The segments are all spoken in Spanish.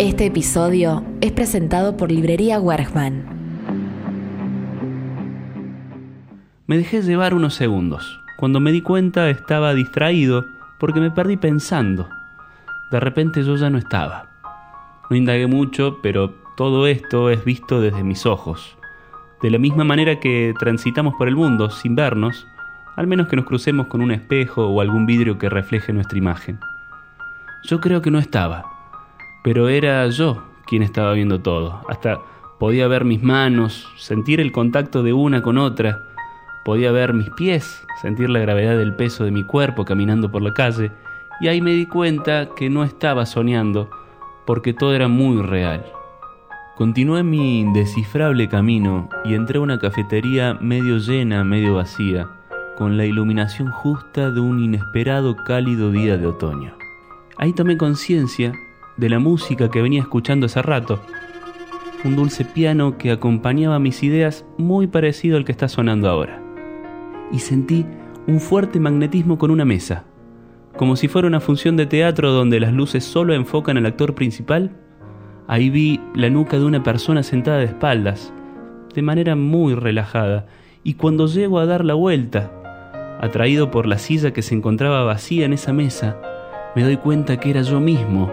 Este episodio es presentado por Librería Wergman. Me dejé llevar unos segundos. Cuando me di cuenta estaba distraído porque me perdí pensando. De repente yo ya no estaba. No indagué mucho, pero todo esto es visto desde mis ojos. De la misma manera que transitamos por el mundo sin vernos, al menos que nos crucemos con un espejo o algún vidrio que refleje nuestra imagen. Yo creo que no estaba, pero era yo quien estaba viendo todo. Hasta podía ver mis manos, sentir el contacto de una con otra, podía ver mis pies, sentir la gravedad del peso de mi cuerpo caminando por la calle, y ahí me di cuenta que no estaba soñando, porque todo era muy real. Continué mi indescifrable camino y entré a una cafetería medio llena, medio vacía, con la iluminación justa de un inesperado cálido día de otoño. Ahí tomé conciencia de la música que venía escuchando hace rato, un dulce piano que acompañaba mis ideas muy parecido al que está sonando ahora. Y sentí un fuerte magnetismo con una mesa, como si fuera una función de teatro donde las luces solo enfocan al actor principal Ahí vi la nuca de una persona sentada de espaldas, de manera muy relajada, y cuando llego a dar la vuelta, atraído por la silla que se encontraba vacía en esa mesa, me doy cuenta que era yo mismo,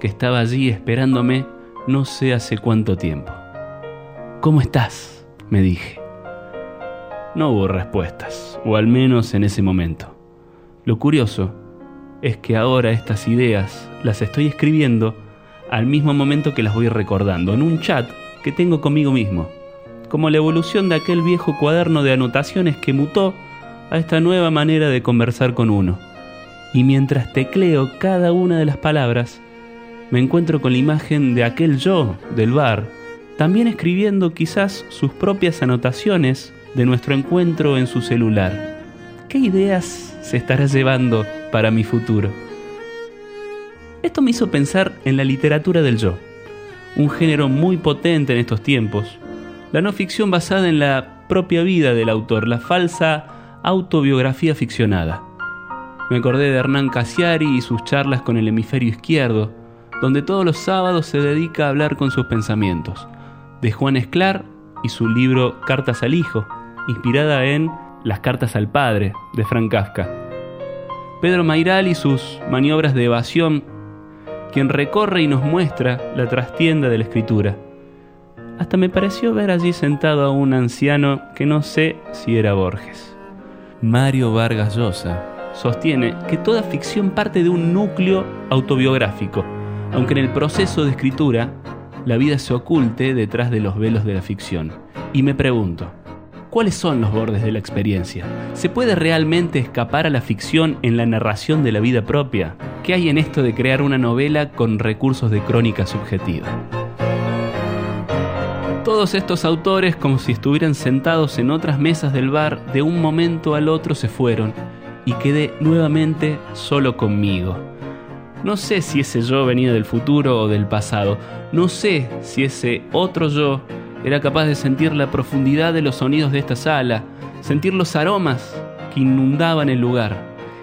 que estaba allí esperándome no sé hace cuánto tiempo. ¿Cómo estás? me dije. No hubo respuestas, o al menos en ese momento. Lo curioso es que ahora estas ideas las estoy escribiendo al mismo momento que las voy recordando, en un chat que tengo conmigo mismo, como la evolución de aquel viejo cuaderno de anotaciones que mutó a esta nueva manera de conversar con uno. Y mientras tecleo cada una de las palabras, me encuentro con la imagen de aquel yo del bar, también escribiendo quizás sus propias anotaciones de nuestro encuentro en su celular. ¿Qué ideas se estará llevando para mi futuro? Esto me hizo pensar en la literatura del yo, un género muy potente en estos tiempos, la no ficción basada en la propia vida del autor, la falsa autobiografía ficcionada. Me acordé de Hernán Casiari y sus charlas con el hemisferio izquierdo, donde todos los sábados se dedica a hablar con sus pensamientos, de Juan Esclar y su libro Cartas al Hijo, inspirada en Las Cartas al Padre, de Frank Kafka. Pedro Mairal y sus maniobras de evasión quien recorre y nos muestra la trastienda de la escritura. Hasta me pareció ver allí sentado a un anciano que no sé si era Borges. Mario Vargas Llosa sostiene que toda ficción parte de un núcleo autobiográfico, aunque en el proceso de escritura la vida se oculte detrás de los velos de la ficción. Y me pregunto, ¿Cuáles son los bordes de la experiencia? ¿Se puede realmente escapar a la ficción en la narración de la vida propia? ¿Qué hay en esto de crear una novela con recursos de crónica subjetiva? Todos estos autores, como si estuvieran sentados en otras mesas del bar, de un momento al otro se fueron y quedé nuevamente solo conmigo. No sé si ese yo venía del futuro o del pasado, no sé si ese otro yo era capaz de sentir la profundidad de los sonidos de esta sala, sentir los aromas que inundaban el lugar.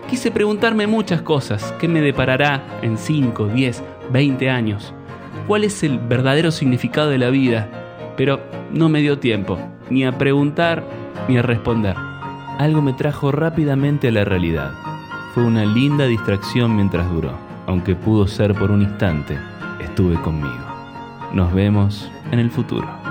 Quise preguntarme muchas cosas. ¿Qué me deparará en 5, 10, 20 años? ¿Cuál es el verdadero significado de la vida? Pero no me dio tiempo, ni a preguntar ni a responder. Algo me trajo rápidamente a la realidad. Fue una linda distracción mientras duró, aunque pudo ser por un instante, estuve conmigo. Nos vemos en el futuro.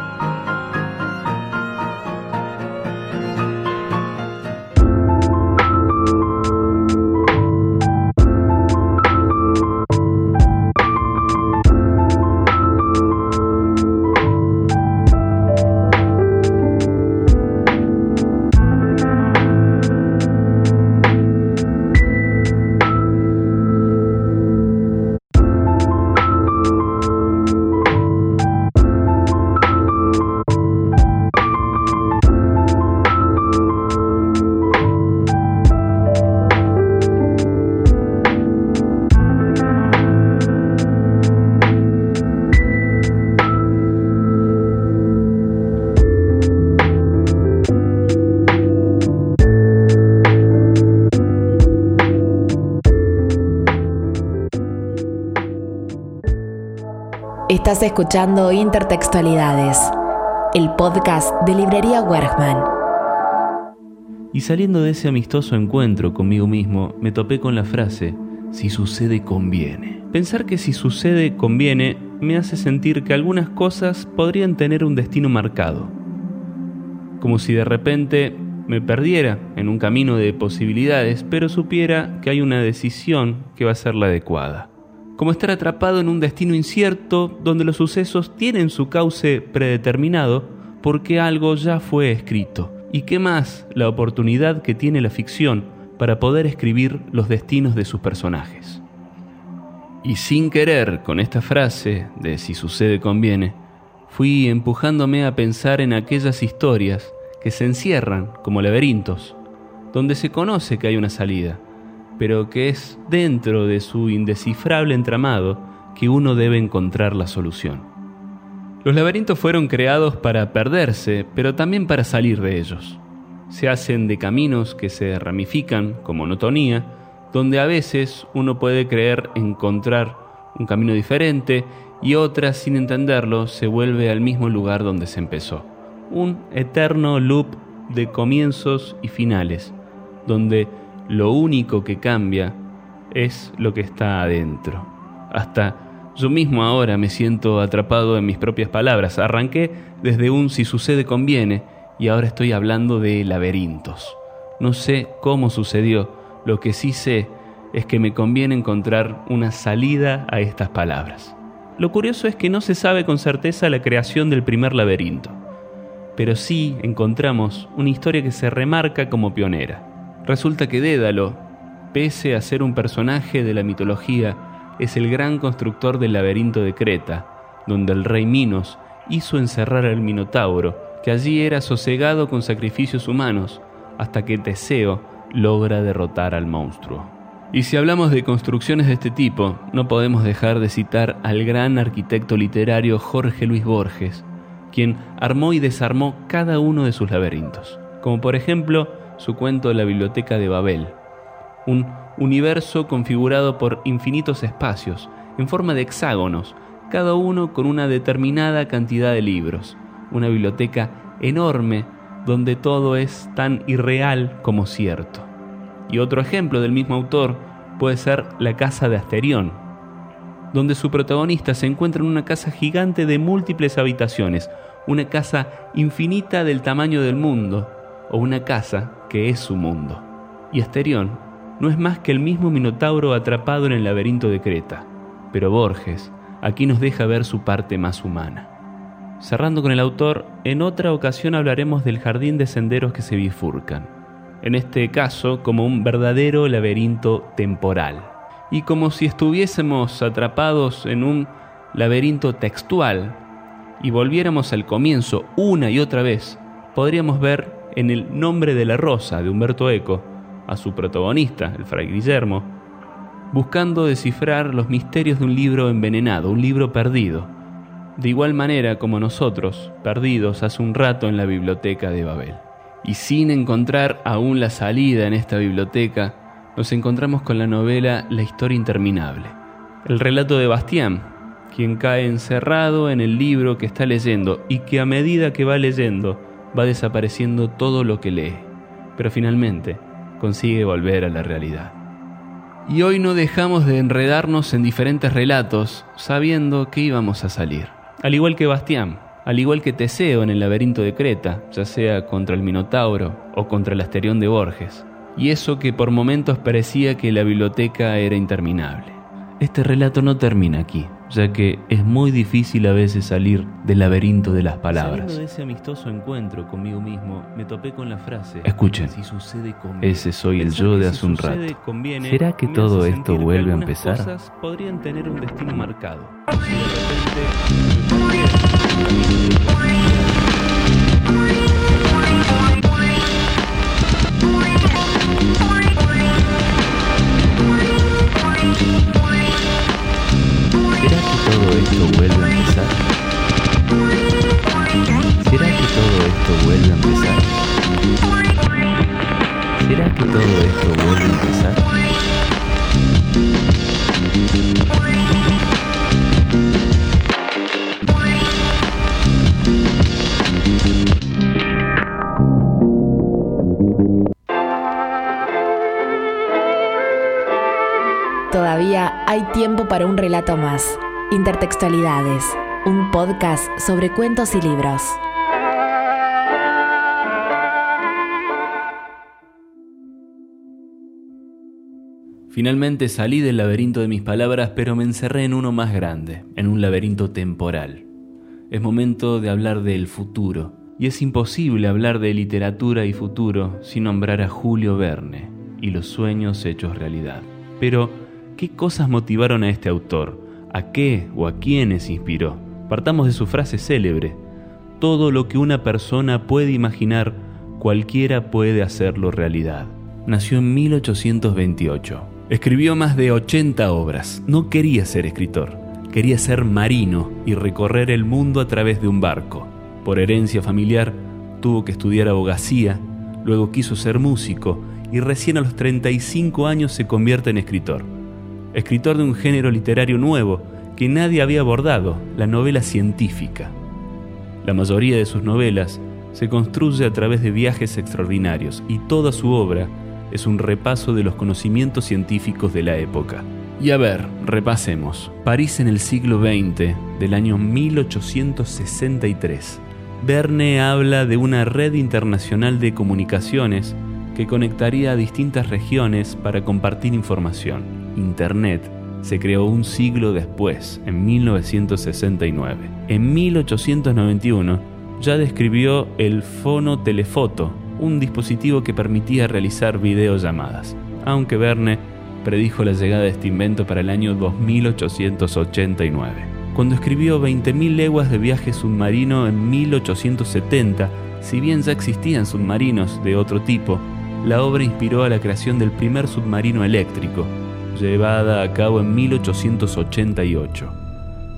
Estás escuchando Intertextualidades, el podcast de Librería Wergman. Y saliendo de ese amistoso encuentro conmigo mismo, me topé con la frase, si sucede conviene. Pensar que si sucede conviene me hace sentir que algunas cosas podrían tener un destino marcado. Como si de repente me perdiera en un camino de posibilidades, pero supiera que hay una decisión que va a ser la adecuada. Como estar atrapado en un destino incierto donde los sucesos tienen su cauce predeterminado porque algo ya fue escrito. ¿Y qué más la oportunidad que tiene la ficción para poder escribir los destinos de sus personajes? Y sin querer, con esta frase de si sucede conviene, fui empujándome a pensar en aquellas historias que se encierran como laberintos, donde se conoce que hay una salida, pero que es dentro de su indescifrable entramado que uno debe encontrar la solución. Los laberintos fueron creados para perderse, pero también para salir de ellos. Se hacen de caminos que se ramifican con monotonía, donde a veces uno puede creer encontrar un camino diferente y otras, sin entenderlo, se vuelve al mismo lugar donde se empezó un eterno loop de comienzos y finales, donde lo único que cambia es lo que está adentro. Hasta yo mismo ahora me siento atrapado en mis propias palabras. Arranqué desde un si sucede conviene y ahora estoy hablando de laberintos. No sé cómo sucedió, lo que sí sé es que me conviene encontrar una salida a estas palabras. Lo curioso es que no se sabe con certeza la creación del primer laberinto pero sí encontramos una historia que se remarca como pionera. Resulta que Dédalo, pese a ser un personaje de la mitología, es el gran constructor del laberinto de Creta, donde el rey Minos hizo encerrar al Minotauro, que allí era sosegado con sacrificios humanos, hasta que Teseo logra derrotar al monstruo. Y si hablamos de construcciones de este tipo, no podemos dejar de citar al gran arquitecto literario Jorge Luis Borges, quien armó y desarmó cada uno de sus laberintos, como por ejemplo su cuento de la Biblioteca de Babel, un universo configurado por infinitos espacios, en forma de hexágonos, cada uno con una determinada cantidad de libros, una biblioteca enorme donde todo es tan irreal como cierto. Y otro ejemplo del mismo autor puede ser La Casa de Asterión, donde su protagonista se encuentra en una casa gigante de múltiples habitaciones, una casa infinita del tamaño del mundo, o una casa que es su mundo. Y Asterión no es más que el mismo Minotauro atrapado en el laberinto de Creta, pero Borges aquí nos deja ver su parte más humana. Cerrando con el autor, en otra ocasión hablaremos del jardín de senderos que se bifurcan, en este caso como un verdadero laberinto temporal y como si estuviésemos atrapados en un laberinto textual y volviéramos al comienzo una y otra vez, podríamos ver en el nombre de la rosa de Humberto Eco a su protagonista, el fray Guillermo, buscando descifrar los misterios de un libro envenenado, un libro perdido, de igual manera como nosotros, perdidos hace un rato en la biblioteca de Babel. Y sin encontrar aún la salida en esta biblioteca, nos encontramos con la novela La historia interminable, el relato de Bastián, quien cae encerrado en el libro que está leyendo y que a medida que va leyendo va desapareciendo todo lo que lee, pero finalmente consigue volver a la realidad. Y hoy no dejamos de enredarnos en diferentes relatos sabiendo que íbamos a salir. Al igual que Bastián, al igual que Teseo en el laberinto de Creta, ya sea contra el Minotauro o contra el Asterión de Borges y eso que por momentos parecía que la biblioteca era interminable. Este relato no termina aquí, ya que es muy difícil a veces salir del laberinto de las palabras. Saliendo de ese amistoso encuentro conmigo mismo, me topé con la frase: Escuchen, si sucede ese soy el yo de hace un rato. ¿Será que todo esto vuelve a empezar? Cosas podrían tener un destino marcado. Ahora para un relato más. Intertextualidades, un podcast sobre cuentos y libros. Finalmente salí del laberinto de mis palabras, pero me encerré en uno más grande, en un laberinto temporal. Es momento de hablar del futuro, y es imposible hablar de literatura y futuro sin nombrar a Julio Verne y los sueños hechos realidad. Pero, ¿qué cosas motivaron a este autor? ¿A qué o a quiénes inspiró? Partamos de su frase célebre, todo lo que una persona puede imaginar, cualquiera puede hacerlo realidad. Nació en 1828 Escribió más de 80 obras. No quería ser escritor, quería ser marino y recorrer el mundo a través de un barco. Por herencia familiar, tuvo que estudiar abogacía, luego quiso ser músico y recién a los 35 años se convierte en escritor. Escritor de un género literario nuevo que nadie había abordado, la novela científica. La mayoría de sus novelas se construye a través de viajes extraordinarios y toda su obra es un repaso de los conocimientos científicos de la época. Y a ver, repasemos. París en el siglo XX, del año 1863. Verne habla de una red internacional de comunicaciones que conectaría a distintas regiones para compartir información. Internet se creó un siglo después, en 1969. En 1891 ya describió el fonotelefoto, un dispositivo que permitía realizar videollamadas, aunque Verne predijo la llegada de este invento para el año 2889. Cuando escribió 20.000 leguas de viaje submarino en 1870, si bien ya existían submarinos de otro tipo, la obra inspiró a la creación del primer submarino eléctrico, llevada a cabo en 1888.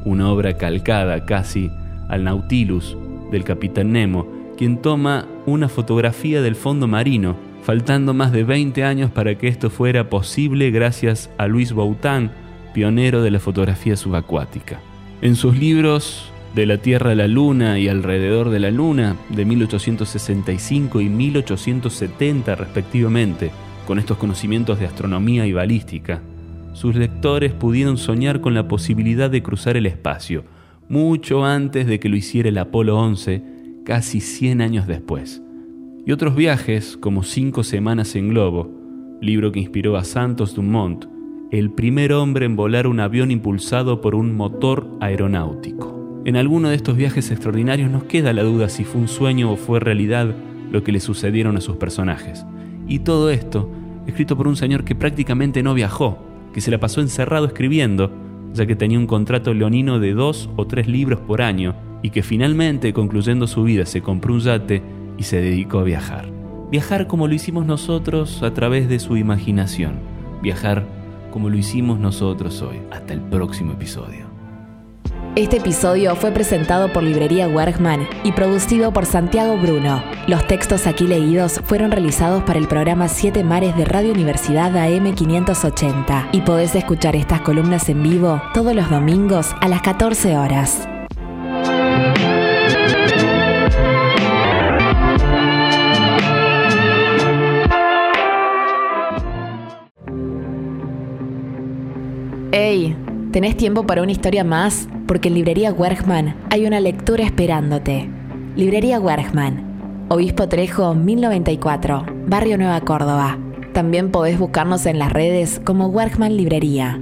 Una obra calcada casi al Nautilus del capitán Nemo, quien toma una fotografía del fondo marino, faltando más de 20 años para que esto fuera posible gracias a Luis Boutin, pionero de la fotografía subacuática. En sus libros De la Tierra a la Luna y Alrededor de la Luna, de 1865 y 1870 respectivamente, con estos conocimientos de astronomía y balística, sus lectores pudieron soñar con la posibilidad de cruzar el espacio, mucho antes de que lo hiciera el Apolo 11 casi 100 años después. Y otros viajes, como Cinco Semanas en Globo, libro que inspiró a Santos Dumont, el primer hombre en volar un avión impulsado por un motor aeronáutico. En alguno de estos viajes extraordinarios nos queda la duda si fue un sueño o fue realidad lo que le sucedieron a sus personajes. Y todo esto escrito por un señor que prácticamente no viajó, que se la pasó encerrado escribiendo, ya que tenía un contrato leonino de dos o tres libros por año y que finalmente, concluyendo su vida, se compró un yate y se dedicó a viajar. Viajar como lo hicimos nosotros a través de su imaginación. Viajar como lo hicimos nosotros hoy. Hasta el próximo episodio. Este episodio fue presentado por Librería Wergman y producido por Santiago Bruno. Los textos aquí leídos fueron realizados para el programa Siete Mares de Radio Universidad AM580 y podés escuchar estas columnas en vivo todos los domingos a las 14 horas. ¿Tenés tiempo para una historia más? Porque en Librería Wergman hay una lectura esperándote. Librería Wergman, Obispo Trejo 1094, Barrio Nueva Córdoba. También podés buscarnos en las redes como Wergman Librería.